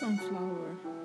sunflower.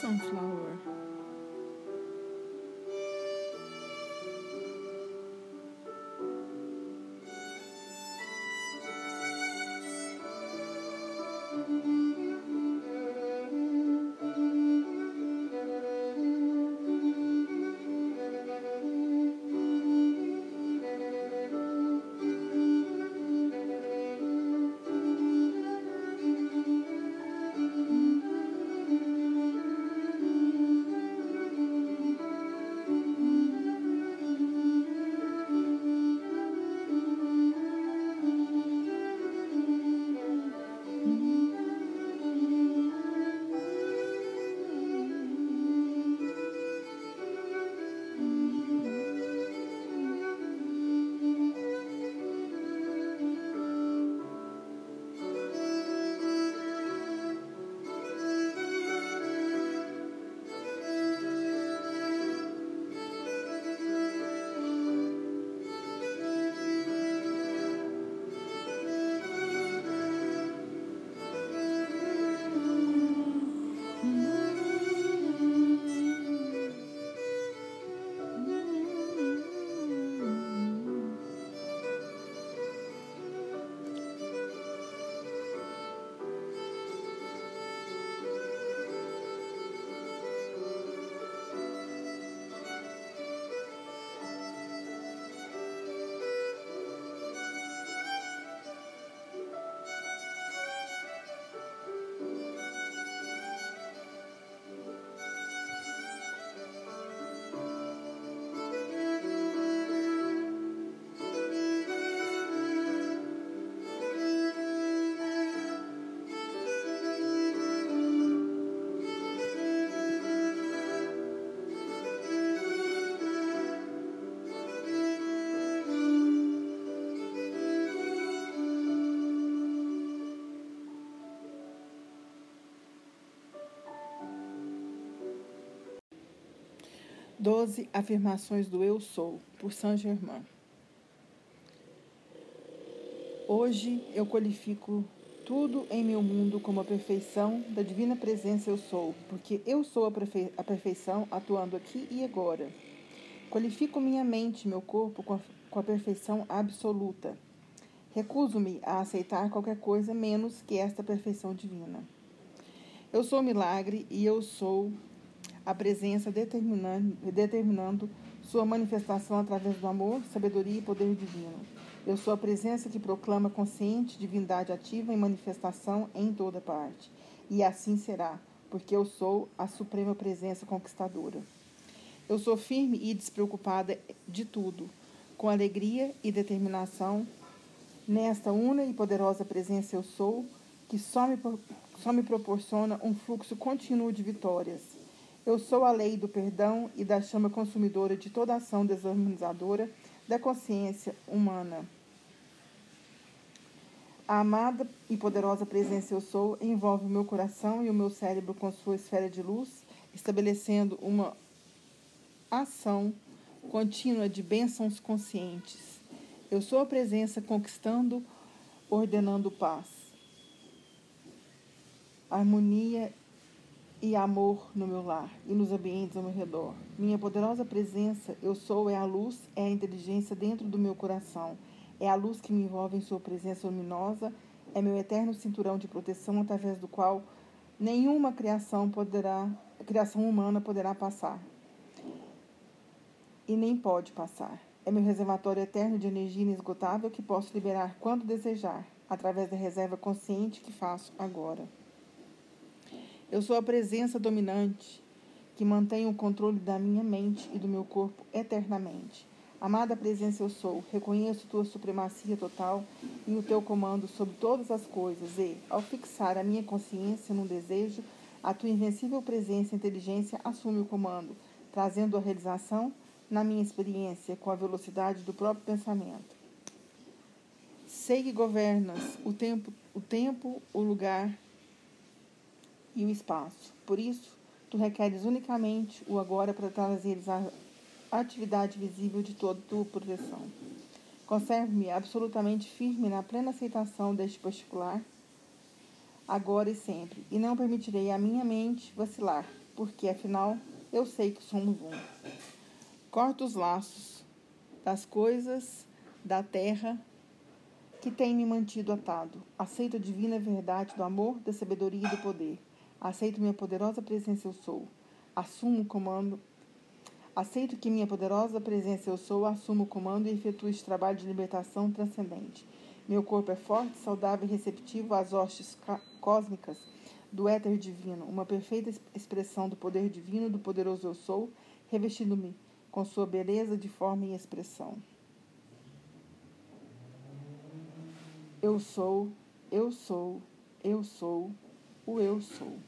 Sunflower. Doze afirmações do Eu Sou, por Saint Germain. Hoje eu qualifico tudo em meu mundo como a perfeição da divina presença Eu Sou, porque eu sou a, perfe a perfeição atuando aqui e agora. Qualifico minha mente meu corpo com a, com a perfeição absoluta. Recuso-me a aceitar qualquer coisa menos que esta perfeição divina. Eu sou milagre e eu sou a presença determinando, determinando sua manifestação através do amor, sabedoria e poder divino. Eu sou a presença que proclama consciente divindade ativa em manifestação em toda parte. E assim será, porque eu sou a suprema presença conquistadora. Eu sou firme e despreocupada de tudo, com alegria e determinação, nesta una e poderosa presença eu sou, que só me, só me proporciona um fluxo contínuo de vitórias eu sou a lei do perdão e da chama consumidora de toda ação desarmonizadora da consciência humana. A amada e poderosa presença eu sou envolve o meu coração e o meu cérebro com sua esfera de luz, estabelecendo uma ação contínua de bênçãos conscientes. Eu sou a presença conquistando, ordenando paz, harmonia e amor no meu lar e nos ambientes ao meu redor. Minha poderosa presença, eu sou, é a luz, é a inteligência dentro do meu coração. É a luz que me envolve em sua presença luminosa, é meu eterno cinturão de proteção através do qual nenhuma criação poderá, criação humana poderá passar. E nem pode passar. É meu reservatório eterno de energia inesgotável que posso liberar quando desejar, através da reserva consciente que faço agora. Eu sou a presença dominante que mantém o controle da minha mente e do meu corpo eternamente. Amada presença, eu sou. Reconheço tua supremacia total e o teu comando sobre todas as coisas, e, ao fixar a minha consciência num desejo, a tua invencível presença e inteligência assume o comando, trazendo a realização na minha experiência com a velocidade do próprio pensamento. Sei que governas o tempo, o tempo, o lugar e o espaço. Por isso, tu requeres unicamente o agora para trazeres a atividade visível de toda tua proteção. Conserve-me absolutamente firme na plena aceitação deste particular, agora e sempre, e não permitirei a minha mente vacilar, porque afinal eu sei que somos um. Corto os laços das coisas, da terra que tem me mantido atado. Aceito a divina verdade do amor, da sabedoria e do poder. Aceito minha poderosa presença eu sou. Assumo o comando. Aceito que minha poderosa presença eu sou, assumo o comando e efetuo este trabalho de libertação transcendente. Meu corpo é forte, saudável e receptivo às hostes cósmicas do éter divino, uma perfeita expressão do poder divino do poderoso eu sou, revestindo-me com sua beleza de forma e expressão. Eu sou, eu sou, eu sou, o eu sou.